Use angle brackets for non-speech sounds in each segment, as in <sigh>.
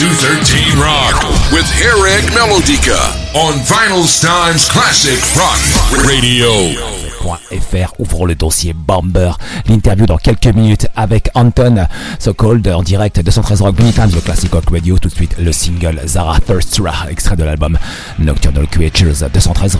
213 Rock with Eric Melodica on Vinyl Times Classic Rock Radio. .fr le dossier Bomber. L'interview dans quelques minutes avec Anton So Cold en direct de 113 Rock Many Times, classic rock radio. Tout de suite, le single Zarathustra, extrait de l'album Nocturnal Creatures de 113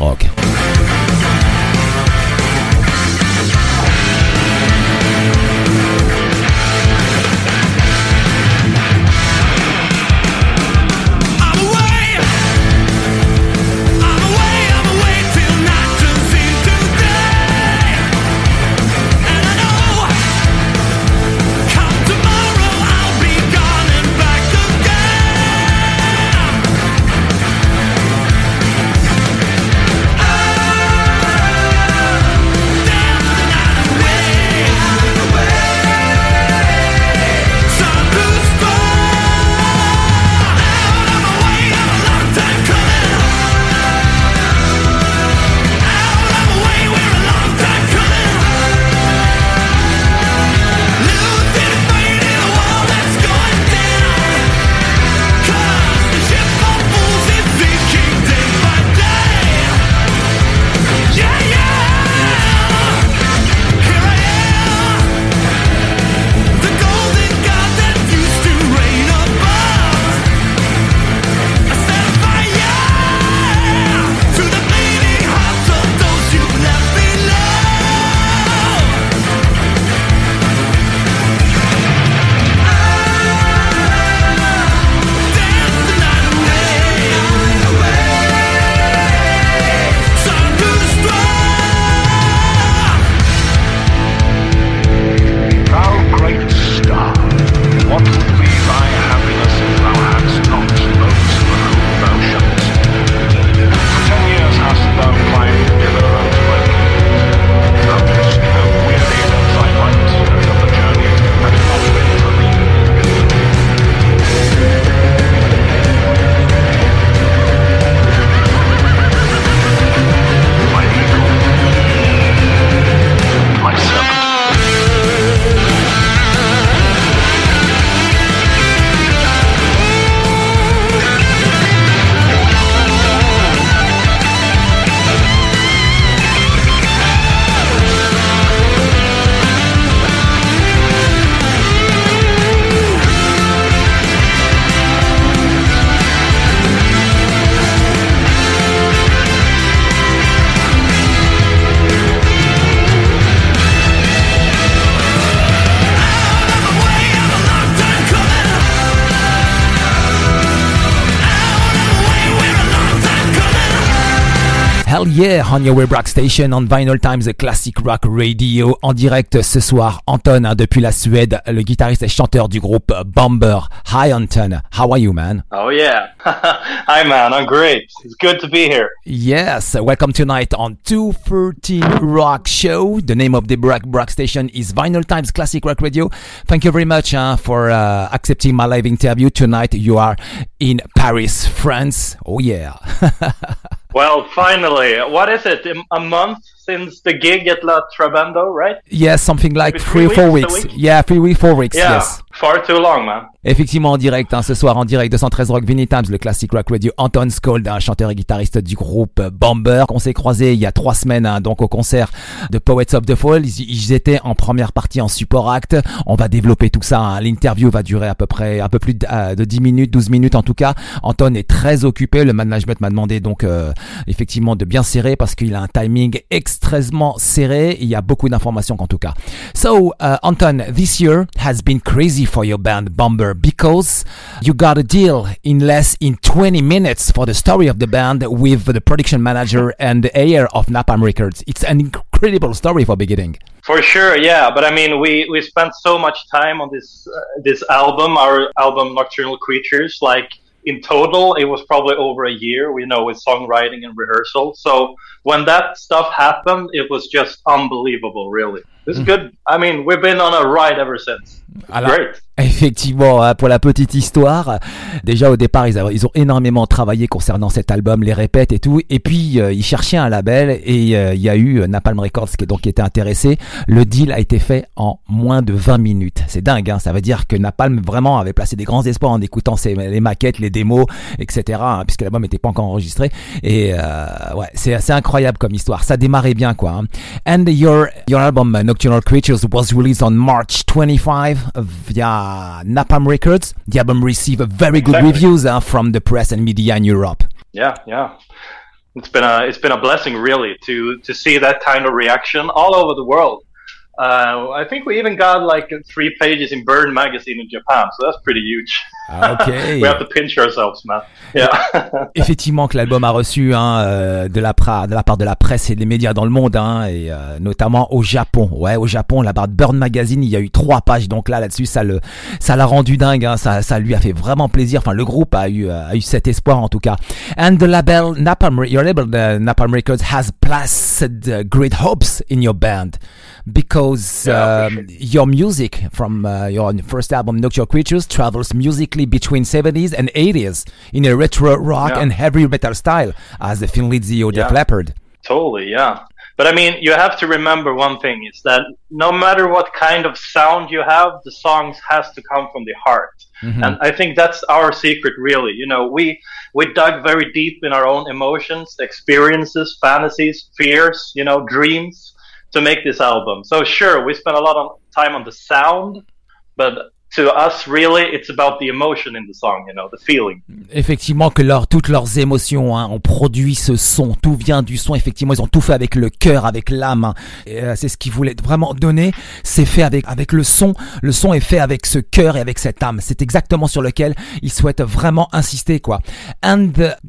Rock. Yeah on your web rock station on Vinyl Times Classic Rock Radio en direct ce soir. Anton hein, depuis la Suède, le guitariste et chanteur du groupe Bomber. Hi Anton, how are you man? Oh yeah, <laughs> hi man, I'm great. It's good to be here. Yes, welcome tonight on 213 Rock Show. The name of the rock, rock station is Vinyl Times Classic Rock Radio. Thank you very much for uh, accepting my live interview tonight. You are in Paris, France. Oh yeah. <laughs> Well, finally, what is it? A month since the gig at La Trabando, right? Yes, something like three, three or four weeks. weeks. Yeah, three weeks, four weeks. Yeah, yes. far too long, man. Effectivement, en direct, hein, ce soir en direct de 113 Rock Vinny Times, le classic rock radio Anton Skold, un chanteur et guitariste du groupe Bomber, qu'on s'est croisé il y a trois semaines, hein, donc au concert de Poets of the Fall. Ils, étaient en première partie en support act. On va développer tout ça. Hein. L'interview va durer à peu près un peu plus de, euh, de, 10 minutes, 12 minutes en tout cas. Anton est très occupé. Le management m'a demandé donc euh, effectivement de bien serrer parce qu'il a un timing extrêmement serré. Il y a beaucoup d'informations en tout cas. So, uh, Anton, this year has been crazy for your band Bomber because you got a deal in less in 20 minutes for the story of the band with the production manager and the heir of Napalm Records. It's an incredible story for beginning. For sure, yeah. But I mean, we we spent so much time on this uh, this album, our album Nocturnal Creatures. Like in total, it was probably over a year. We know with songwriting and rehearsal. So when that stuff happened, it was just unbelievable, really. it's good. I mean, we've been on a ride ever since. Alors, Great. Effectivement, hein, pour la petite histoire, déjà au départ, ils, avaient- ils ont énormément travaillé concernant cet album, les répètes et tout, et puis euh, ils cherchaient un label et euh, il y a eu euh, Napalm Records qui, est donc, qui était intéressé. Le deal a été fait en moins de 20 minutes. C'est dingue, hein, ça veut dire que Napalm vraiment avait placé des grands espoirs en écoutant ses, les maquettes, les démos, etc., hein, puisque l'album n'était pas encore enregistré. Et euh, ouais, c'est assez incroyable comme histoire. Ça démarrait bien, quoi. And your, your album uh, Nocturnal Creatures was released on March 25 via Napalm Records. The album received very good Exactly. reviews uh, from the press and media in Europe. Yeah, yeah. It's been a it's been a blessing really to to see that kind of reaction all over the world. Uh, I think we even got like three pages in Burn magazine in Japan, so that's pretty huge. Okay. <laughs> we have to pinch ourselves, man. Yeah. <laughs> Effectivement que l'album a reçu hein, euh, de, la pra- de la part de la presse et des médias dans le monde, hein, et euh, notamment au Japon. Ouais, au Japon, la barre de Burn Magazine, il y a eu trois pages, donc là, là-dessus, ça le, ça l'a rendu dingue. Hein, ça, ça lui a fait vraiment plaisir. Enfin, le groupe a eu, euh, a eu cet espoir en tout cas. And the label Napalm, your label uh, Napalm Records has placed great hopes in your band because Yeah, um, your music from uh, your first album Nocturnal Creatures travels musically between 70s and 80s in a retro rock Yeah. and heavy metal style as the Lizzy or Def Yeah. Leppard. Totally, yeah. But I mean, you have to remember one thing: is that no matter what kind of sound you have, the songs has to come from the heart. Mhm. And I think that's our secret, really. You know, we we dug very deep in our own emotions, experiences, fantasies, fears, you know, dreams to make this album. So sure, we spent a lot of time on the sound, but to us, really, it's about the emotion in the song. You know, the feeling. Effectivement que leur, toutes leurs émotions hein, ont produit ce son, tout vient du son, effectivement ils ont tout fait avec le cœur, avec l'âme, hein. Euh, c'est ce qu'ils voulaient vraiment donner, c'est fait avec, avec le son, le son est fait avec ce cœur et avec cette âme, c'est exactement sur lequel ils souhaitent vraiment insister quoi. And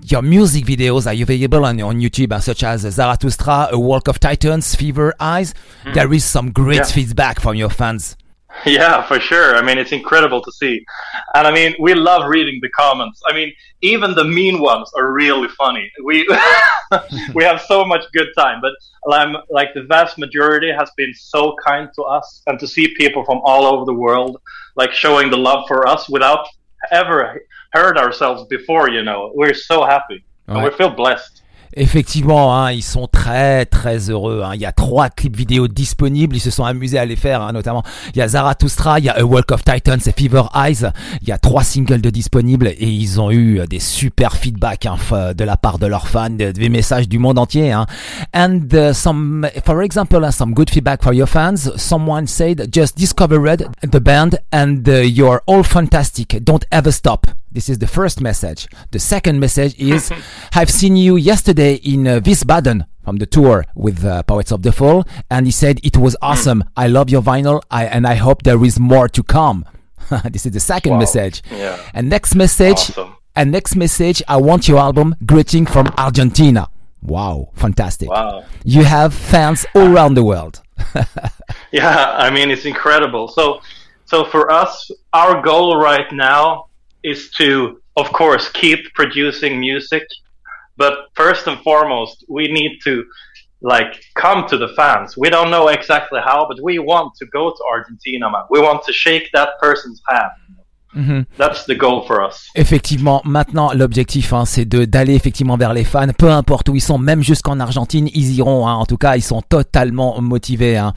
your music videos are available on, on YouTube hein, such as Zarathustra, A Walk of Titans, Fever Eyes, there is some great Yeah. feedback from your fans. <laughs> Yeah, for sure. I mean, it's incredible to see. And I mean, we love reading the comments. I mean, even the mean ones are really funny. We <laughs> we have so much good time, but um, like the vast majority has been so kind to us and to see people from all over the world like showing the love for us without ever heard ourselves before, you know. We're so happy. And we feel blessed. Effectivement, hein, ils sont très très heureux. hein. Il y a trois clips vidéo disponibles. Ils se sont amusés à les faire, hein, notamment. Il y a Zarathustra, il y a A Walk of Titans et Fever Eyes. Il y a trois singles de disponibles et ils ont eu des super feedbacks hein, de la part de leurs fans, de- des messages du monde entier. Hein. And uh, some, for example, some good feedback for your fans. Someone said, "Just discovered the band and uh, you're all fantastic. Don't ever stop." This is the first message. The second message is, <laughs> I've seen you yesterday in uh, Wiesbaden from the tour with uh, Poets of the Fall, and he said it was awesome. I love your vinyl, I, and I hope there is more to come. <laughs> this is the second Wow. message. Yeah. And next message, Awesome. and next message, I want your album greeting from Argentina. Wow, fantastic. Wow. You have fans all around the world. <laughs> Yeah, I mean it's incredible. So, so for us, our goal right now is to, of course, keep producing music, but first and foremost, we need to like come to the fans. We don't know exactly how, but we want to go to Argentina, man. We want to shake that person's hand. Mhm. That's the goal for us. Effectivement, maintenant l'objectif, hein, c'est de d'aller effectivement vers les fans, peu importe où ils sont, même jusqu'en Argentine, ils iront. hein. en tout cas, ils sont totalement motivés. hein.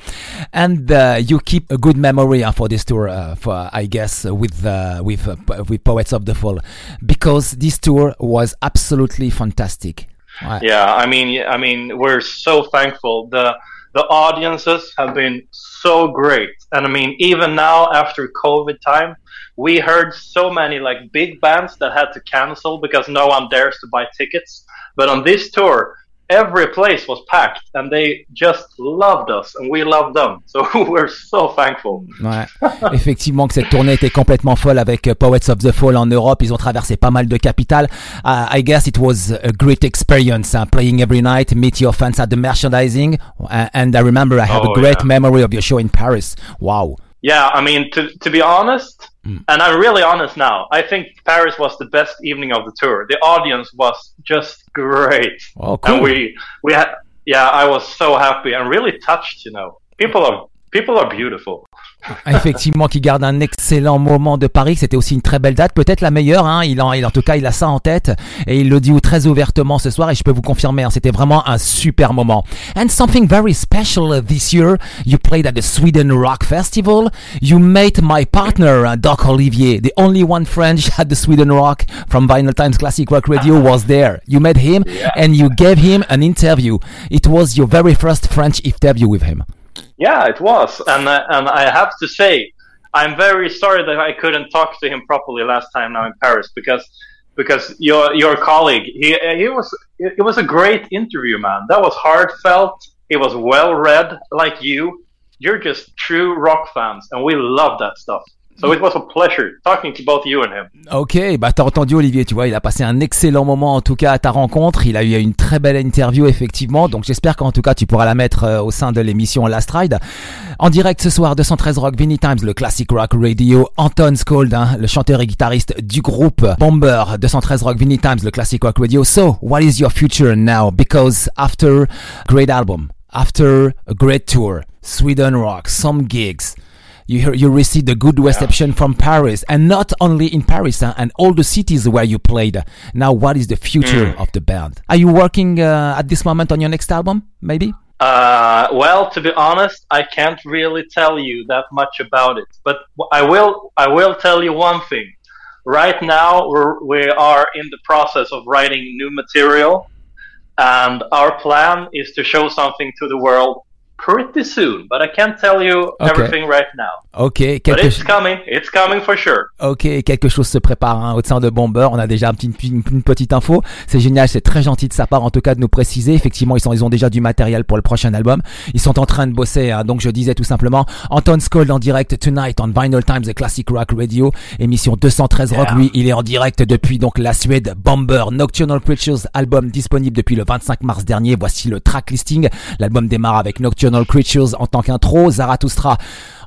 And uh, you keep a good memory hein, for this tour, uh, for I guess with uh, with uh, with Poets of the Fall, because this tour was absolutely fantastic. Ouais. Yeah, I mean, I mean, we're so thankful. The the audiences have been so great, and I mean, even now after COVID time, we heard so many like big bands that had to cancel because no one dares to buy tickets. But on this tour, every place was packed, and they just loved us, and we loved them. <laughs> So we're so thankful. Ouais. <laughs> Effectivement que cette tournée était complètement folle avec euh, Poets of the Fall en Europe. Ils ont traversé pas mal de capitales. Uh, I guess it was a great experience hein, playing every night, meet your fans at the merchandising. Uh, and I remember I have Oh, a great yeah. memory of your show in Paris. Wow. Yeah, I mean, to to be honest, Mm. and I'm really honest now, I think Paris was the best evening of the tour. The audience was just great. Oh, cool. and we we had yeah i was so happy and really touched you know people are people are beautiful. <laughs> Effectivement, qui garde un excellent moment de Paris. C'était aussi une très belle date, peut-être la meilleure. Hein. Il, en, il, en tout cas, il a ça en tête et il le dit très ouvertement ce soir. Et je peux vous confirmer, hein, c'était vraiment un super moment. And something very special this year, you played at the Sweden Rock Festival. You met my partner, uh, Doc Olivier, the only one French at the Sweden Rock from Vinyl Times Classic Rock Radio was there. You met him Yeah. and you gave him an interview. It was your very first French interview with him. Yeah, it was, and uh, and I have to say, I'm very sorry that I couldn't talk to him properly last time now in Paris because because your your colleague he he was it was a great interview, man. That was heartfelt. It was well read, like you. You're just true rock fans, and we love that stuff. So it was a pleasure talking to both you and him. Ok, bah t'as entendu Olivier, tu vois, il a passé un excellent moment en tout cas à ta rencontre. Il a eu une très belle interview effectivement, donc j'espère qu'en tout cas tu pourras la mettre euh, au sein de l'émission Last Ride. En direct ce soir, 213 Rock, Vinny Times, le Classic Rock Radio, Anton Scold, hein, le chanteur et guitariste du groupe Bomber, 213 Rock, Vinny Times, le Classic Rock Radio. So, what is your future now? Because after great album, after a great tour, Sweden Rock, some gigs, you you received a good reception from Paris, and not only in Paris and all the cities where you played. Now, what is the future of the band? Are you working uh, at this moment on your next album? Maybe. Uh, well, to be honest, I can't really tell you that much about it, but I will. I will tell you one thing. Right now, we're, we are in the process of writing new material, and our plan is to show something to the world pretty soon. But I can't tell you Okay. everything right now. Ok, But quelque, it's coming. It's coming for sure. ok, quelque chose se prépare hein, au sein de Bomber. On a déjà une, une petite info. C'est génial, c'est très gentil de sa part en tout cas de nous préciser. Effectivement, ils, sont, ils ont déjà du matériel pour le prochain album. Ils sont en train de bosser. hein. donc je disais tout simplement, Anton Scold en direct tonight on Vinyl Times, the Classic Rock Radio, émission 213 Rock. Lui, il est en direct depuis donc la Suède. Bomber, Nocturnal Creatures, album disponible depuis le 25 mars dernier. Voici le track listing. L'album démarre avec Nocturnal Creatures en tant qu'intro, Zarathustra.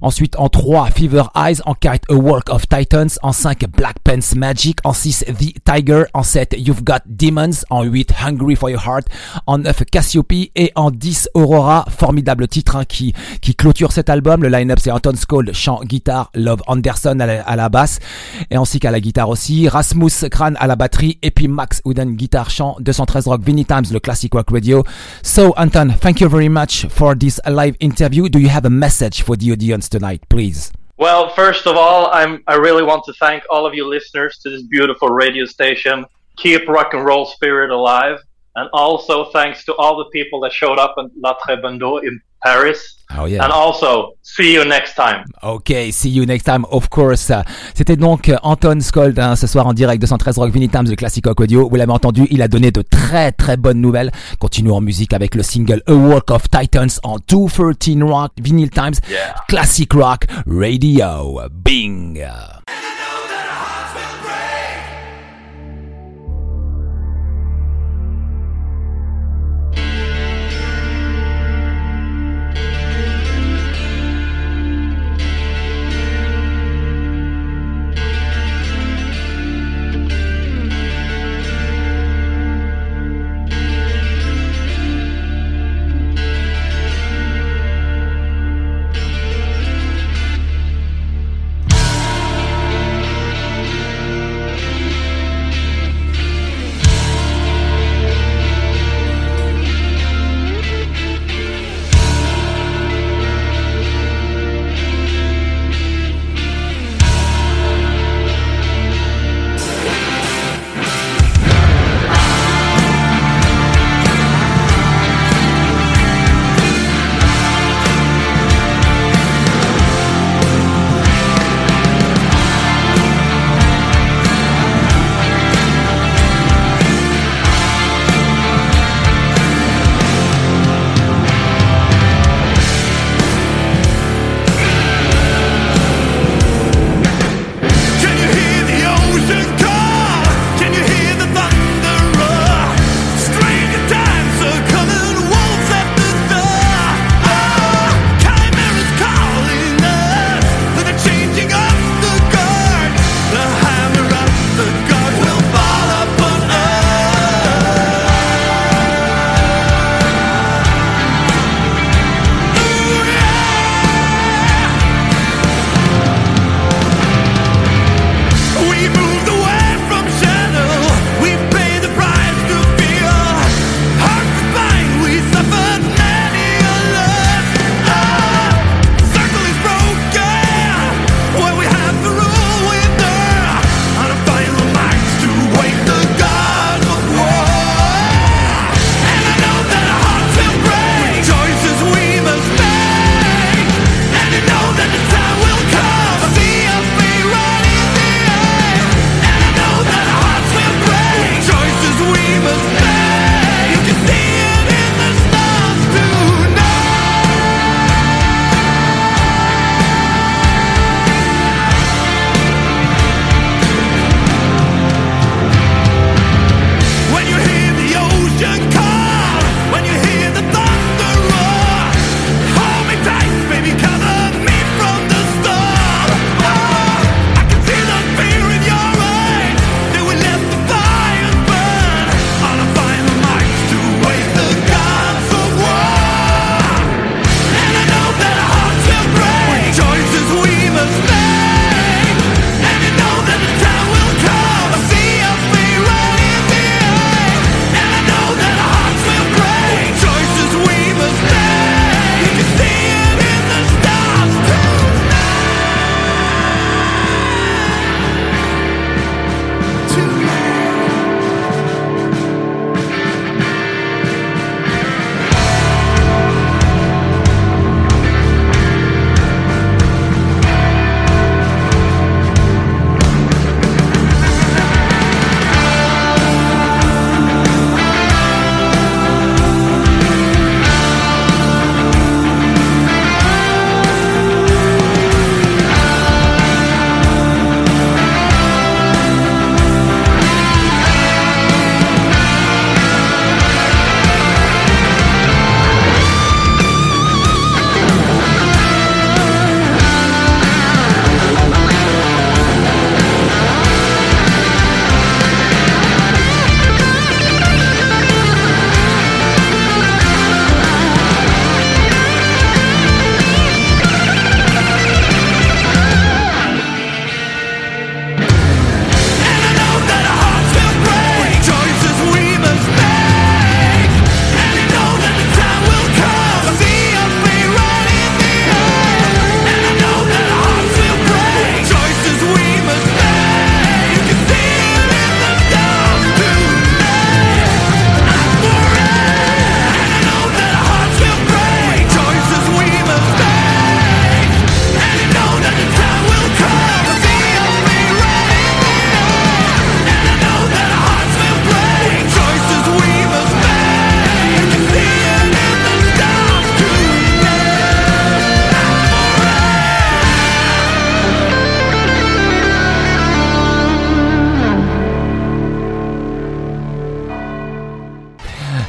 Ensuite en 3, Fever Eyes. En 4, A Work of Titans. En 5, Black Pants Magic. En 6, The Tiger. En 7, You've Got Demons. En 8, Hungry for Your Heart. En 9, Cassiope. Et en 10, Aurora. Formidable titre hein, qui, clôture cet album. Le line-up c'est Anton Skold, chant, guitare. Love Anderson à la, basse. Et ainsi qu'à la guitare aussi. Rasmus Kran à la batterie. Et puis Max Wooden, guitare, chant. 213 Rock, Vinny Times, le Classic Rock Radio. So Anton, thank you very much for this live interview. Do you have a message for the audience tonight, please? Well, first of all, I'm I really want to thank all of you listeners to this beautiful radio station. Keep rock and roll spirit alive, and also thanks to all the people that showed up in La Trebando in Paris. Oh yeah. And also, see you next time. Ok, see you next time, of course. C'était donc Anton Skold hein, ce soir en direct de 113 Rock Vinyl Times, le classique rock audio. Vous l'avez entendu, il a donné de très très bonnes nouvelles. Continue en musique avec le single A Work of Titans en 213 Rock Vinyl Times, Yeah. Classic Rock Radio. Bing.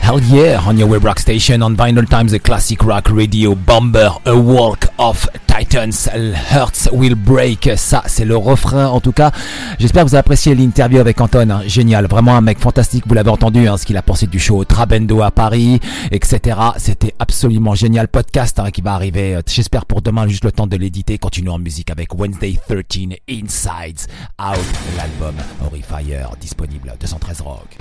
Hell yeah, on your web rock station on Vinyl Times, the classic rock radio bomber, a walk of titans, hearts will break. Ça, c'est le refrain en tout cas. J'espère que vous avez apprécié l'interview avec Anton. Génial, vraiment un mec fantastique. Vous l'avez entendu, hein, ce qu'il a pensé du show Trabendo à Paris, etc. C'était absolument génial. Podcast hein, qui va arriver, euh, j'espère pour demain, juste le temps de l'éditer. Continuons en musique avec Wednesday 13 Insides Out, l'album Horrifier, disponible 213 Rock.